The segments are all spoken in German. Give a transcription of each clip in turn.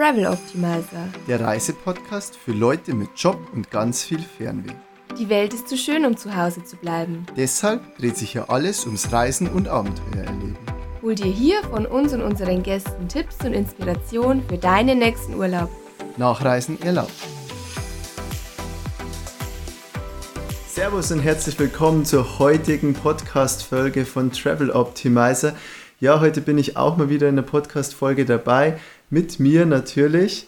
Travel Optimizer. Der Reisepodcast für Leute mit Job und ganz viel Fernweh. Die Welt ist zu schön, um zu Hause zu bleiben. Deshalb dreht sich hier alles ums Reisen und Abenteuer erleben. Hol dir hier von uns und unseren Gästen Tipps und Inspiration für deinen nächsten Urlaub. Nachreisen erlaubt. Servus und herzlich willkommen zur heutigen Podcast-Folge von Travel Optimizer. Ja, heute bin ich auch mal wieder in der Podcast-Folge dabei. Mit mir natürlich.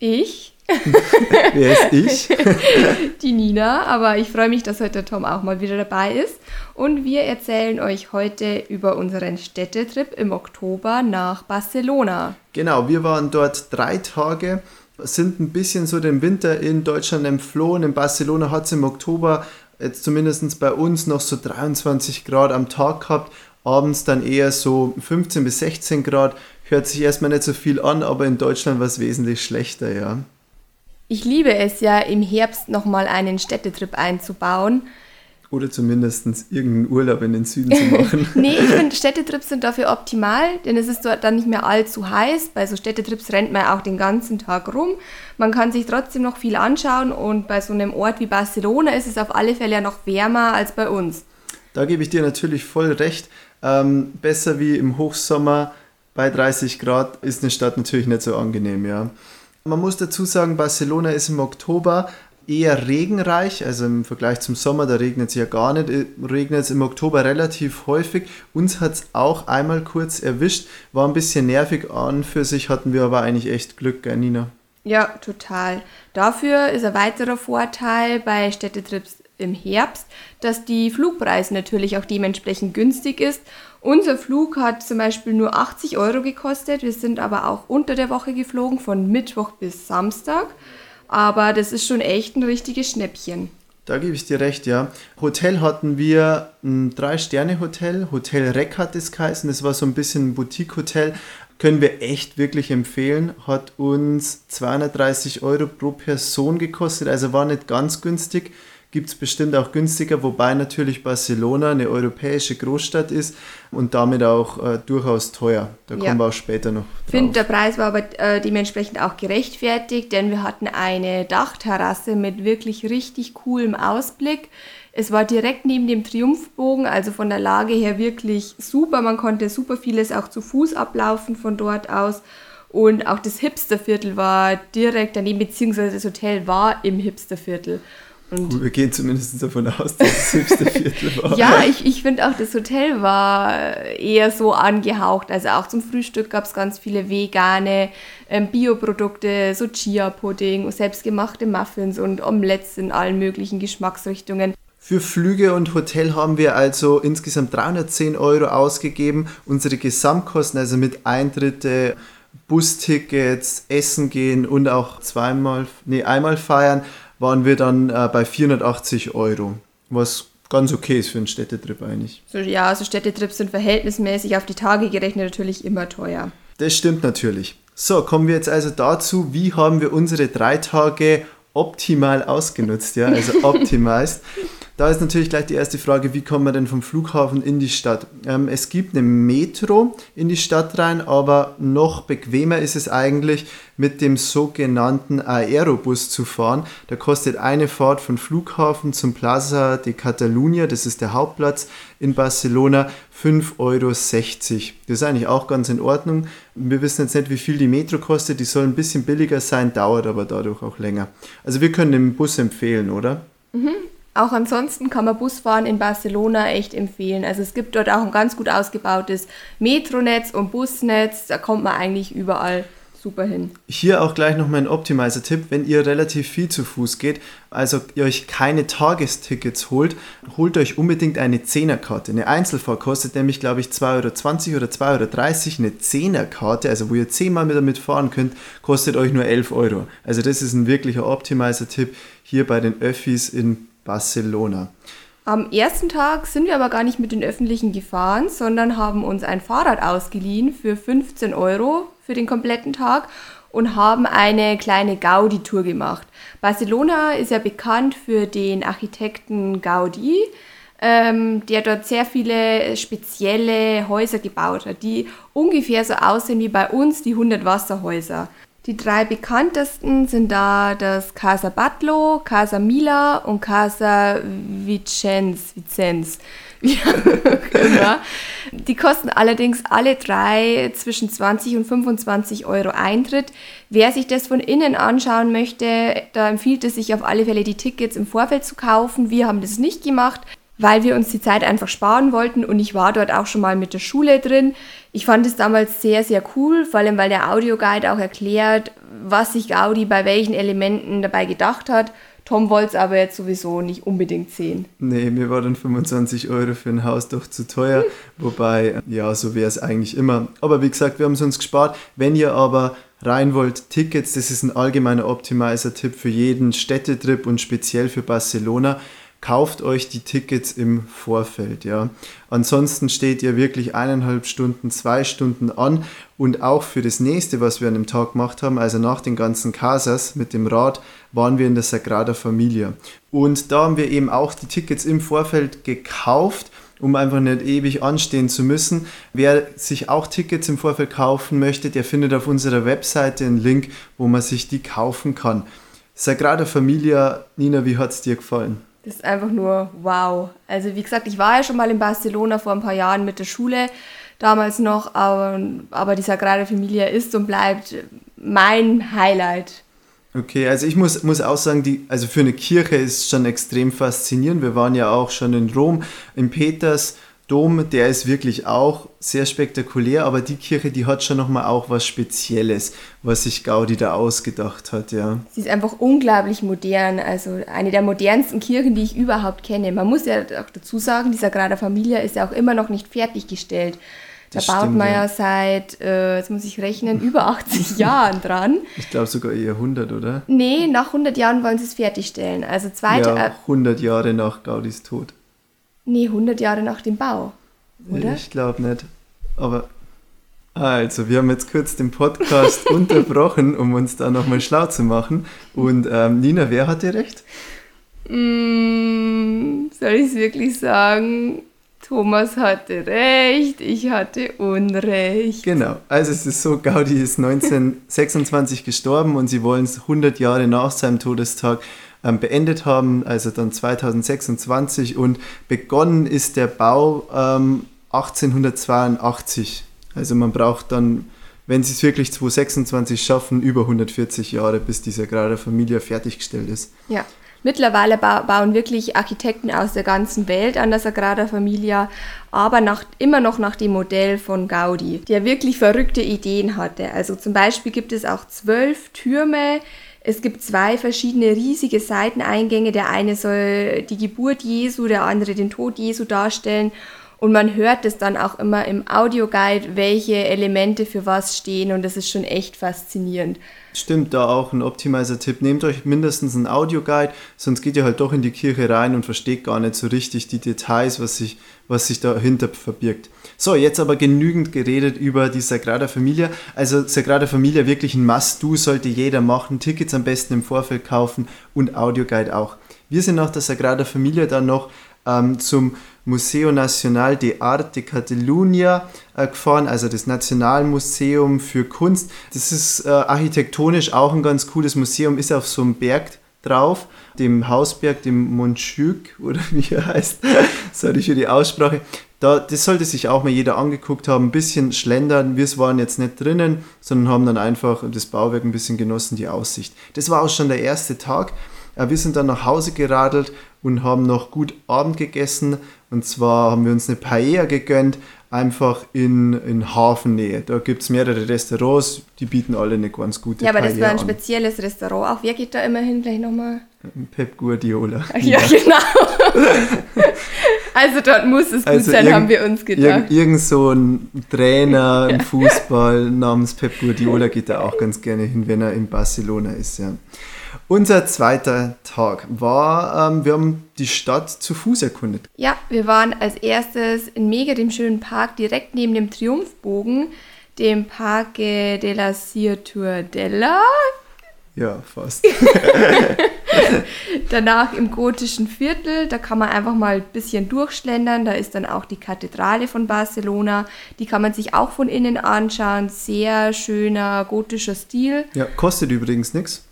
Ich. Wer ist ich? Die Nina, aber ich freue mich, dass heute der Tom auch mal wieder dabei ist. Und wir erzählen euch heute über unseren Städtetrip im Oktober nach Barcelona. Genau, wir waren dort drei Tage, sind ein bisschen so den Winter in Deutschland entflohen. In Barcelona hat es im Oktober jetzt zumindest bei uns noch so 23 Grad am Tag gehabt, abends dann eher so 15 bis 16 Grad. Hört sich erstmal nicht so viel an, aber in Deutschland war es wesentlich schlechter, ja. Ich liebe es ja, im Herbst nochmal einen Städtetrip einzubauen. Oder zumindest irgendeinen Urlaub in den Süden zu machen. nee, ich finde Städtetrips sind dafür optimal, denn es ist dort dann nicht mehr allzu heiß. Bei so Städtetrips rennt man auch den ganzen Tag rum. Man kann sich trotzdem noch viel anschauen und bei so einem Ort wie Barcelona ist es auf alle Fälle ja noch wärmer als bei uns. Da gebe ich dir natürlich voll recht. Ähm, besser wie im Hochsommer bei 30 Grad ist eine Stadt natürlich nicht so angenehm, ja. Man muss dazu sagen, Barcelona ist im Oktober eher regenreich, also im Vergleich zum Sommer, da regnet es ja gar nicht, äh, regnet es im Oktober relativ häufig. Uns hat es auch einmal kurz erwischt, war ein bisschen nervig an für sich, hatten wir aber eigentlich echt Glück, gell, Nina? Ja, total. Dafür ist ein weiterer Vorteil bei Städtetrips im Herbst, dass die Flugpreise natürlich auch dementsprechend günstig ist. Unser Flug hat zum Beispiel nur 80 Euro gekostet. Wir sind aber auch unter der Woche geflogen, von Mittwoch bis Samstag. Aber das ist schon echt ein richtiges Schnäppchen. Da gebe ich dir recht, ja. Hotel hatten wir ein Drei-Sterne-Hotel. Hotel Reck hat es geheißen. Das war so ein bisschen ein Boutique-Hotel. Können wir echt wirklich empfehlen. Hat uns 230 Euro pro Person gekostet. Also war nicht ganz günstig gibt es bestimmt auch günstiger, wobei natürlich Barcelona eine europäische Großstadt ist und damit auch äh, durchaus teuer. Da ja. kommen wir auch später noch. Ich finde, der Preis war aber äh, dementsprechend auch gerechtfertigt, denn wir hatten eine Dachterrasse mit wirklich richtig coolem Ausblick. Es war direkt neben dem Triumphbogen, also von der Lage her wirklich super. Man konnte super vieles auch zu Fuß ablaufen von dort aus. Und auch das Hipsterviertel war direkt daneben, beziehungsweise das Hotel war im Hipsterviertel. Und wir gehen zumindest davon aus, dass es das höchste Viertel war. ja, ich, ich finde auch, das Hotel war eher so angehaucht. Also auch zum Frühstück gab es ganz viele vegane ähm, Bioprodukte, so Chia-Pudding, selbstgemachte Muffins und Omelettes in allen möglichen Geschmacksrichtungen. Für Flüge und Hotel haben wir also insgesamt 310 Euro ausgegeben. Unsere Gesamtkosten, also mit Eintritte, Bustickets, Essen gehen und auch zweimal, nee, einmal feiern, waren wir dann äh, bei 480 Euro, was ganz okay ist für einen Städtetrip eigentlich. So, ja, also Städtetrips sind verhältnismäßig auf die Tage gerechnet natürlich immer teuer. Das stimmt natürlich. So, kommen wir jetzt also dazu, wie haben wir unsere drei Tage optimal ausgenutzt, ja, also optimized. Da ist natürlich gleich die erste Frage, wie kommt man denn vom Flughafen in die Stadt? Ähm, es gibt eine Metro in die Stadt rein, aber noch bequemer ist es eigentlich, mit dem sogenannten Aerobus zu fahren. Da kostet eine Fahrt von Flughafen zum Plaza de Catalunya, das ist der Hauptplatz in Barcelona, 5,60 Euro. Das ist eigentlich auch ganz in Ordnung. Wir wissen jetzt nicht, wie viel die Metro kostet. Die soll ein bisschen billiger sein, dauert aber dadurch auch länger. Also wir können den Bus empfehlen, oder? Mhm. Auch ansonsten kann man Busfahren in Barcelona echt empfehlen. Also es gibt dort auch ein ganz gut ausgebautes Metronetz und Busnetz. Da kommt man eigentlich überall super hin. Hier auch gleich noch mein Optimizer-Tipp, wenn ihr relativ viel zu Fuß geht, also ihr euch keine Tagestickets holt, holt euch unbedingt eine Zehnerkarte. Eine Einzelfahrt kostet nämlich, glaube ich, 2,20 Euro oder 2,30 Euro. Eine Zehnerkarte, also wo ihr zehnmal damit fahren könnt, kostet euch nur 11 Euro. Also das ist ein wirklicher Optimizer-Tipp hier bei den Öffis in Barcelona. Am ersten Tag sind wir aber gar nicht mit den Öffentlichen gefahren, sondern haben uns ein Fahrrad ausgeliehen für 15 Euro für den kompletten Tag und haben eine kleine Gaudi-Tour gemacht. Barcelona ist ja bekannt für den Architekten Gaudi, ähm, der dort sehr viele spezielle Häuser gebaut hat, die ungefähr so aussehen wie bei uns die 100 Wasserhäuser. Die drei bekanntesten sind da das Casa Batlo, Casa Mila und Casa Vicenz. Vicenz. Ja, Die kosten allerdings alle drei zwischen 20 und 25 Euro Eintritt. Wer sich das von innen anschauen möchte, da empfiehlt es sich auf alle Fälle, die Tickets im Vorfeld zu kaufen. Wir haben das nicht gemacht weil wir uns die Zeit einfach sparen wollten und ich war dort auch schon mal mit der Schule drin. Ich fand es damals sehr, sehr cool, vor allem weil der Audioguide auch erklärt, was sich Gaudi bei welchen Elementen dabei gedacht hat. Tom wollte es aber jetzt sowieso nicht unbedingt sehen. Nee, mir war dann 25 Euro für ein Haus doch zu teuer. Hm. Wobei, ja, so wäre es eigentlich immer. Aber wie gesagt, wir haben es uns gespart. Wenn ihr aber rein wollt, Tickets, das ist ein allgemeiner Optimizer-Tipp für jeden Städtetrip und speziell für Barcelona kauft euch die Tickets im Vorfeld. Ja. Ansonsten steht ihr wirklich eineinhalb Stunden, zwei Stunden an und auch für das nächste, was wir an dem Tag gemacht haben, also nach den ganzen Casas mit dem Rad, waren wir in der Sagrada Familia. Und da haben wir eben auch die Tickets im Vorfeld gekauft um einfach nicht ewig anstehen zu müssen. Wer sich auch Tickets im Vorfeld kaufen möchte, der findet auf unserer Webseite einen Link, wo man sich die kaufen kann. Sagrada Familia, Nina, wie hat es dir gefallen? Das ist einfach nur wow. Also wie gesagt, ich war ja schon mal in Barcelona vor ein paar Jahren mit der Schule, damals noch, aber, aber die Sagrada Familia ist und bleibt mein Highlight. Okay, also ich muss, muss auch sagen, die, also für eine Kirche ist schon extrem faszinierend. Wir waren ja auch schon in Rom, in Peters Dom, der ist wirklich auch sehr spektakulär, aber die Kirche, die hat schon nochmal auch was Spezielles, was sich Gaudi da ausgedacht hat, ja. Sie ist einfach unglaublich modern, also eine der modernsten Kirchen, die ich überhaupt kenne. Man muss ja auch dazu sagen, die Sagrada Familia ist ja auch immer noch nicht fertiggestellt. Da das baut stimmt, man ja, ja seit, äh, jetzt muss ich rechnen, über 80 Jahren dran. Ich glaube sogar eher 100, oder? Nee, nach 100 Jahren wollen sie es fertigstellen. Also zweite, ja, 100 Jahre nach Gaudis Tod. Nee, 100 Jahre nach dem Bau, oder? Ich glaube nicht. Aber also, wir haben jetzt kurz den Podcast unterbrochen, um uns da nochmal schlau zu machen. Und ähm, Nina, wer hatte recht? Mm, soll ich es wirklich sagen? Thomas hatte recht, ich hatte Unrecht. Genau, also es ist so, Gaudi ist 1926 gestorben und sie wollen es 100 Jahre nach seinem Todestag ähm, beendet haben, also dann 2026 und begonnen ist der Bau ähm, 1882. Also man braucht dann, wenn sie es wirklich 2026 schaffen, über 140 Jahre, bis diese gerade Familie fertiggestellt ist. Ja. Mittlerweile bauen wirklich Architekten aus der ganzen Welt an der Sagrada Familia, aber nach, immer noch nach dem Modell von Gaudi, der wirklich verrückte Ideen hatte. Also zum Beispiel gibt es auch zwölf Türme, es gibt zwei verschiedene riesige Seiteneingänge. Der eine soll die Geburt Jesu, der andere den Tod Jesu darstellen. Und man hört es dann auch immer im Audioguide, welche Elemente für was stehen. Und das ist schon echt faszinierend. Stimmt, da auch ein Optimizer-Tipp. Nehmt euch mindestens einen Audioguide, sonst geht ihr halt doch in die Kirche rein und versteht gar nicht so richtig die Details, was sich, was sich dahinter verbirgt. So, jetzt aber genügend geredet über die Sagrada Familia. Also Sagrada Familia wirklich ein Must-Do, sollte jeder machen. Tickets am besten im Vorfeld kaufen und Audioguide auch. Wir sind nach der Sagrada Familia dann noch ähm, zum Museo Nacional de Arte Catalunya äh, gefahren, also das Nationalmuseum für Kunst. Das ist äh, architektonisch auch ein ganz cooles Museum, ist auf so einem Berg drauf, dem Hausberg, dem Montjuic oder wie er heißt. Sorry für die Aussprache. Da, das sollte sich auch mal jeder angeguckt haben, ein bisschen schlendern. Wir waren jetzt nicht drinnen, sondern haben dann einfach das Bauwerk ein bisschen genossen, die Aussicht. Das war auch schon der erste Tag. Äh, wir sind dann nach Hause geradelt und haben noch gut Abend gegessen. Und zwar haben wir uns eine Paella gegönnt, einfach in, in Hafennähe. Da gibt es mehrere Restaurants, die bieten alle eine ganz gute Ja, aber Paella das war ein an. spezielles Restaurant. Auch wer geht da immer hin? Gleich nochmal. Pep Guardiola. Ja, genau. also dort muss es gut also sein, haben wir uns gedacht. Irgend, irgend so ein Trainer im Fußball namens Pep Guardiola geht da auch ganz gerne hin, wenn er in Barcelona ist. Ja. Unser zweiter Tag war, ähm, wir haben die Stadt zu Fuß erkundet. Ja, wir waren als erstes in Mega, dem schönen Park, direkt neben dem Triumphbogen, dem Parque de la Ciutatella. Ja, fast. Danach im gotischen Viertel, da kann man einfach mal ein bisschen durchschlendern. Da ist dann auch die Kathedrale von Barcelona. Die kann man sich auch von innen anschauen. Sehr schöner gotischer Stil. Ja, kostet übrigens nichts.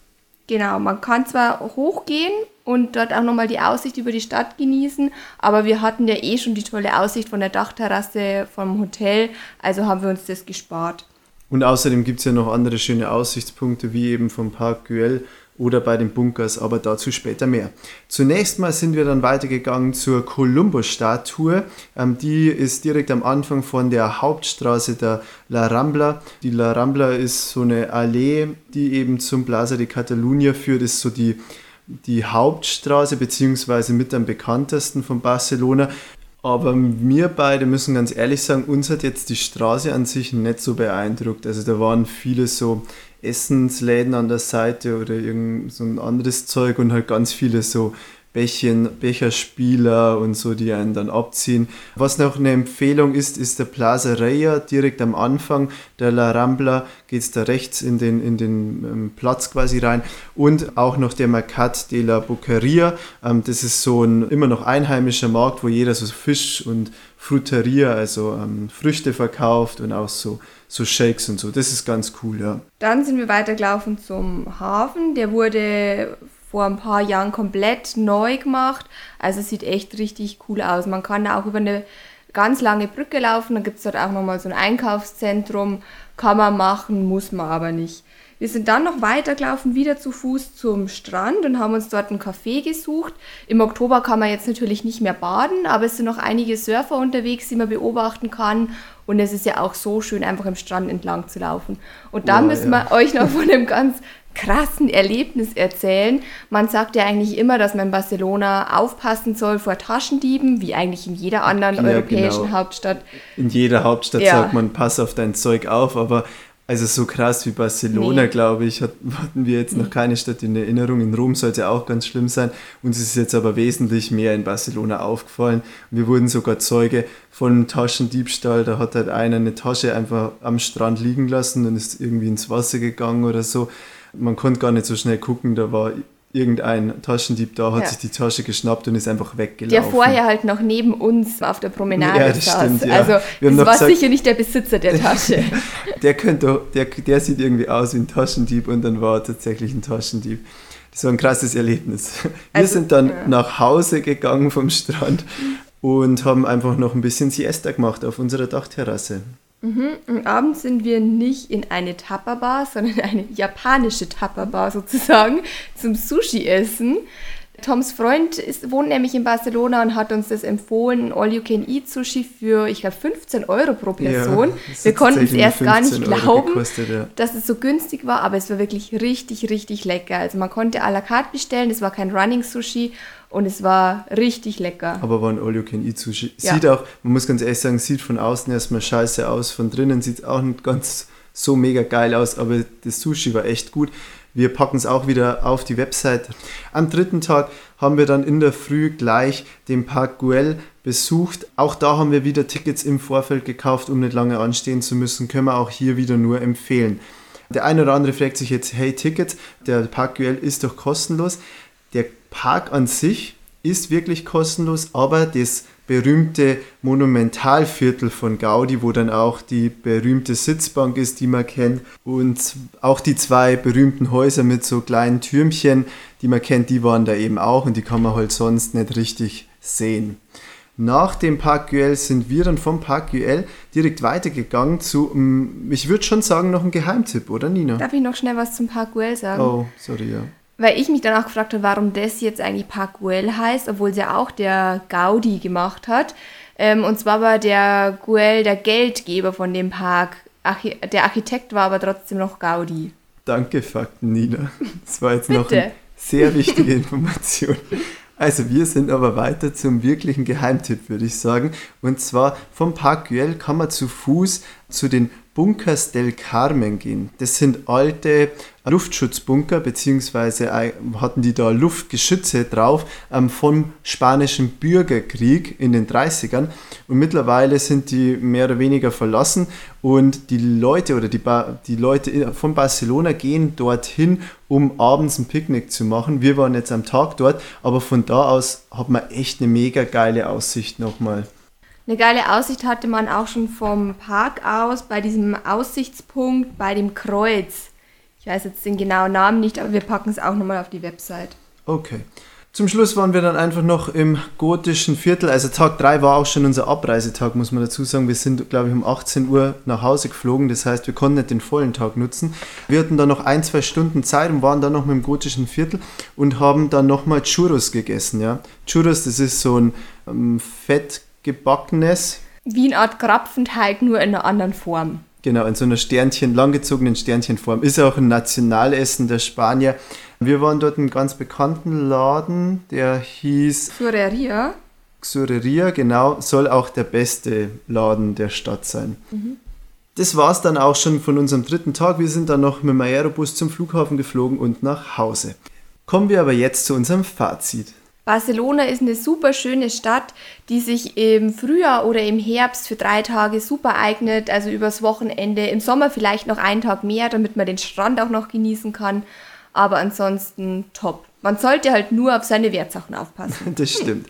Genau, man kann zwar hochgehen und dort auch nochmal die Aussicht über die Stadt genießen, aber wir hatten ja eh schon die tolle Aussicht von der Dachterrasse vom Hotel, also haben wir uns das gespart. Und außerdem gibt es ja noch andere schöne Aussichtspunkte, wie eben vom Park Güell oder bei den Bunkers, aber dazu später mehr. Zunächst mal sind wir dann weitergegangen zur Columbus-Statue. Ähm, die ist direkt am Anfang von der Hauptstraße der La Rambla. Die La Rambla ist so eine Allee, die eben zum Plaza de Catalunya führt, ist so die die Hauptstraße, beziehungsweise mit am bekanntesten von Barcelona. Aber wir beide müssen ganz ehrlich sagen, uns hat jetzt die Straße an sich nicht so beeindruckt. Also da waren viele so Essensläden an der Seite oder irgend so ein anderes Zeug und halt ganz viele so Bächen, Becherspieler und so, die einen dann abziehen. Was noch eine Empfehlung ist, ist der Plaza Reya, direkt am Anfang der La Rambla, geht es da rechts in den, in den ähm, Platz quasi rein. Und auch noch der Mercat de la Boqueria, ähm, das ist so ein immer noch einheimischer Markt, wo jeder so Fisch und Fruteria, also ähm, Früchte verkauft und auch so, so Shakes und so. Das ist ganz cool, ja. Dann sind wir weitergelaufen zum Hafen. Der wurde vor ein paar Jahren komplett neu gemacht. Also es sieht echt richtig cool aus. Man kann auch über eine ganz lange Brücke laufen. Dann gibt es dort auch nochmal so ein Einkaufszentrum. Kann man machen, muss man aber nicht. Wir sind dann noch weitergelaufen, wieder zu Fuß zum Strand und haben uns dort ein Café gesucht. Im Oktober kann man jetzt natürlich nicht mehr baden, aber es sind noch einige Surfer unterwegs, die man beobachten kann. Und es ist ja auch so schön, einfach im Strand entlang zu laufen. Und da ja, müssen ja. wir euch noch von einem ganz krassen Erlebnis erzählen. Man sagt ja eigentlich immer, dass man in Barcelona aufpassen soll vor Taschendieben, wie eigentlich in jeder anderen ja, europäischen genau. Hauptstadt. In jeder Hauptstadt ja. sagt man, pass auf dein Zeug auf, aber also so krass wie Barcelona, nee. glaube ich, hatten wir jetzt noch keine Stadt in Erinnerung. In Rom soll es ja auch ganz schlimm sein. Uns ist jetzt aber wesentlich mehr in Barcelona aufgefallen. Wir wurden sogar Zeuge von Taschendiebstahl. Da hat halt einer eine Tasche einfach am Strand liegen lassen und ist irgendwie ins Wasser gegangen oder so. Man konnte gar nicht so schnell gucken, da war irgendein Taschendieb da, hat ja. sich die Tasche geschnappt und ist einfach weggelaufen. Der vorher halt noch neben uns auf der Promenade ja, das saß. Stimmt, ja. Also das war gesagt, sicher nicht der Besitzer der Tasche. der, könnte, der, der sieht irgendwie aus wie ein Taschendieb und dann war er tatsächlich ein Taschendieb. Das war ein krasses Erlebnis. Wir also, sind dann ja. nach Hause gegangen vom Strand und haben einfach noch ein bisschen Siesta gemacht auf unserer Dachterrasse. Mhm. Und abends sind wir nicht in eine Tupperbar, sondern eine japanische Tupperbar sozusagen zum Sushi essen. Toms Freund ist, wohnt nämlich in Barcelona und hat uns das empfohlen, All-You-Can-Eat-Sushi für, ich glaube, 15 Euro pro Person. Ja, wir konnten es erst gar nicht glauben, gekostet, ja. dass es so günstig war, aber es war wirklich richtig, richtig lecker. Also man konnte à la carte bestellen, es war kein Running-Sushi und es war richtig lecker. Aber war ein All-You-Can-Eat-Sushi. Ja. Sieht auch, man muss ganz ehrlich sagen, sieht von außen erstmal scheiße aus. Von drinnen sieht es auch nicht ganz so mega geil aus, aber das Sushi war echt gut. Wir packen es auch wieder auf die Website. Am dritten Tag haben wir dann in der Früh gleich den Park Güell besucht. Auch da haben wir wieder Tickets im Vorfeld gekauft, um nicht lange anstehen zu müssen. Können wir auch hier wieder nur empfehlen. Der eine oder andere fragt sich jetzt, hey Tickets, der Park Güell ist doch kostenlos. Der Park an sich ist wirklich kostenlos, aber das berühmte Monumentalviertel von Gaudi, wo dann auch die berühmte Sitzbank ist, die man kennt, und auch die zwei berühmten Häuser mit so kleinen Türmchen, die man kennt, die waren da eben auch und die kann man halt sonst nicht richtig sehen. Nach dem Park Güell sind wir dann vom Park Güell direkt weitergegangen zu, mm, ich würde schon sagen, noch ein Geheimtipp, oder Nina? Darf ich noch schnell was zum Park Güell sagen? Oh, sorry, ja weil ich mich dann auch gefragt habe, warum das jetzt eigentlich Park Güell heißt, obwohl es ja auch der Gaudi gemacht hat. Ähm, und zwar war der Güell der Geldgeber von dem Park. Archi der Architekt war aber trotzdem noch Gaudi. Danke, Fakten, Nina. Das war jetzt noch eine sehr wichtige Information. Also wir sind aber weiter zum wirklichen Geheimtipp, würde ich sagen. Und zwar vom Park Güell kann man zu Fuß zu den Bunkers del Carmen gehen. Das sind alte Luftschutzbunker, beziehungsweise hatten die da Luftgeschütze drauf ähm, vom spanischen Bürgerkrieg in den 30ern. Und mittlerweile sind die mehr oder weniger verlassen und die Leute oder die, ba die Leute von Barcelona gehen dorthin, um abends ein Picknick zu machen. Wir waren jetzt am Tag dort, aber von da aus hat man echt eine mega geile Aussicht nochmal. Eine geile Aussicht hatte man auch schon vom Park aus bei diesem Aussichtspunkt bei dem Kreuz. Ich weiß jetzt den genauen Namen nicht, aber wir packen es auch nochmal auf die Website. Okay. Zum Schluss waren wir dann einfach noch im gotischen Viertel. Also Tag 3 war auch schon unser Abreisetag, muss man dazu sagen. Wir sind, glaube ich, um 18 Uhr nach Hause geflogen. Das heißt, wir konnten nicht den vollen Tag nutzen. Wir hatten dann noch ein, zwei Stunden Zeit und waren dann noch mit dem gotischen Viertel und haben dann nochmal Churros gegessen. Ja? Churros, das ist so ein ähm, fettgebackenes. Wie eine Art Krapfenteig, nur in einer anderen Form. Genau, in so einer Sternchen, langgezogenen Sternchenform. Ist auch ein Nationalessen der Spanier. Wir waren dort in einem ganz bekannten Laden, der hieß... Xureria. Xureria, genau, soll auch der beste Laden der Stadt sein. Mhm. Das war es dann auch schon von unserem dritten Tag. Wir sind dann noch mit dem Aerobus zum Flughafen geflogen und nach Hause. Kommen wir aber jetzt zu unserem Fazit. Barcelona ist eine super schöne Stadt, die sich im Frühjahr oder im Herbst für drei Tage super eignet, also übers Wochenende. Im Sommer vielleicht noch einen Tag mehr, damit man den Strand auch noch genießen kann. Aber ansonsten top. Man sollte halt nur auf seine Wertsachen aufpassen. das stimmt.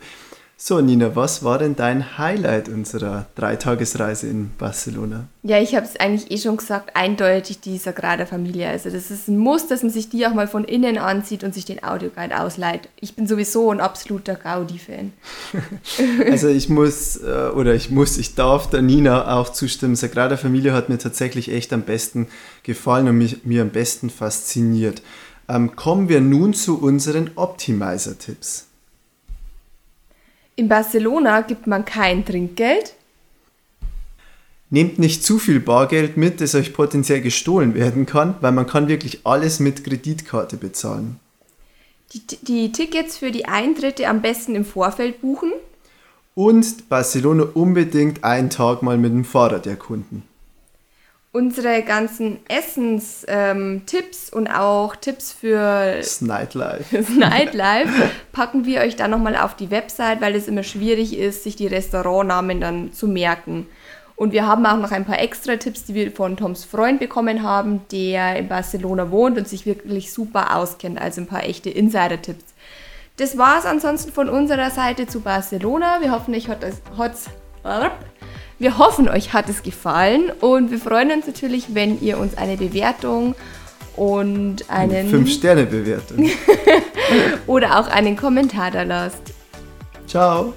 So, Nina, was war denn dein Highlight unserer Dreitagesreise in Barcelona? Ja, ich habe es eigentlich eh schon gesagt, eindeutig die Sagrada Familia. Also das ist ein Muss, dass man sich die auch mal von innen ansieht und sich den Audioguide ausleiht. Ich bin sowieso ein absoluter Gaudi-Fan. also ich muss, äh, oder ich muss, ich darf der Nina auch zustimmen. Sagrada Familia hat mir tatsächlich echt am besten gefallen und mich, mir am besten fasziniert. Ähm, kommen wir nun zu unseren Optimizer-Tipps. In Barcelona gibt man kein Trinkgeld. Nehmt nicht zu viel Bargeld mit, das euch potenziell gestohlen werden kann, weil man kann wirklich alles mit Kreditkarte bezahlen. Die, die Tickets für die Eintritte am besten im Vorfeld buchen. Und Barcelona unbedingt einen Tag mal mit dem Fahrrad erkunden unsere ganzen Essenstipps ähm, und auch Tipps für das Nightlife. das Nightlife packen wir euch dann nochmal auf die Website, weil es immer schwierig ist, sich die Restaurantnamen dann zu merken. Und wir haben auch noch ein paar extra Tipps, die wir von Toms Freund bekommen haben, der in Barcelona wohnt und sich wirklich super auskennt. Also ein paar echte Insider-Tipps. Das war es ansonsten von unserer Seite zu Barcelona. Wir hoffen, euch hat es, wir hoffen, euch hat es gefallen und wir freuen uns natürlich, wenn ihr uns eine Bewertung und einen. 5-Sterne-Bewertung. oder auch einen Kommentar da lasst. Ciao.